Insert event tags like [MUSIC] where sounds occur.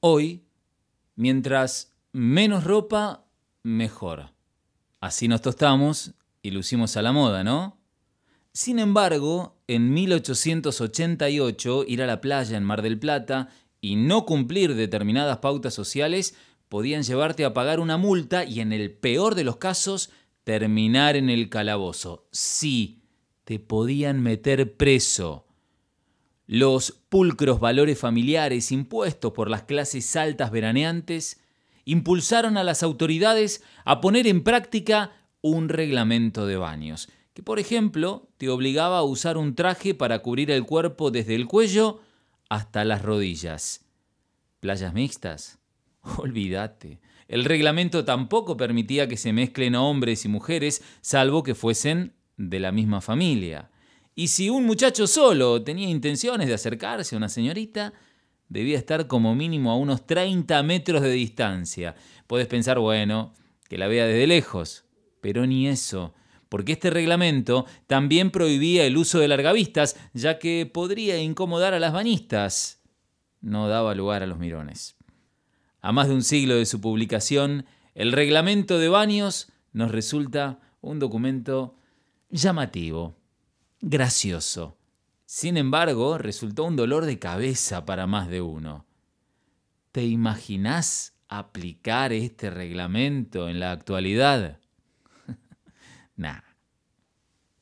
Hoy, mientras menos ropa, mejor. Así nos tostamos y lucimos a la moda, ¿no? Sin embargo, en 1888 ir a la playa en Mar del Plata y no cumplir determinadas pautas sociales podían llevarte a pagar una multa y en el peor de los casos terminar en el calabozo. Sí, te podían meter preso. Los pulcros valores familiares impuestos por las clases altas veraneantes impulsaron a las autoridades a poner en práctica un reglamento de baños, que por ejemplo te obligaba a usar un traje para cubrir el cuerpo desde el cuello hasta las rodillas. ¿Playas mixtas? [LAUGHS] Olvídate. El reglamento tampoco permitía que se mezclen hombres y mujeres, salvo que fuesen de la misma familia. Y si un muchacho solo tenía intenciones de acercarse a una señorita, debía estar como mínimo a unos 30 metros de distancia. Puedes pensar, bueno, que la vea desde lejos, pero ni eso, porque este reglamento también prohibía el uso de largavistas, ya que podría incomodar a las bañistas. No daba lugar a los mirones. A más de un siglo de su publicación, el reglamento de baños nos resulta un documento llamativo, gracioso. Sin embargo, resultó un dolor de cabeza para más de uno. ¿Te imaginás aplicar este reglamento en la actualidad? [LAUGHS] nah,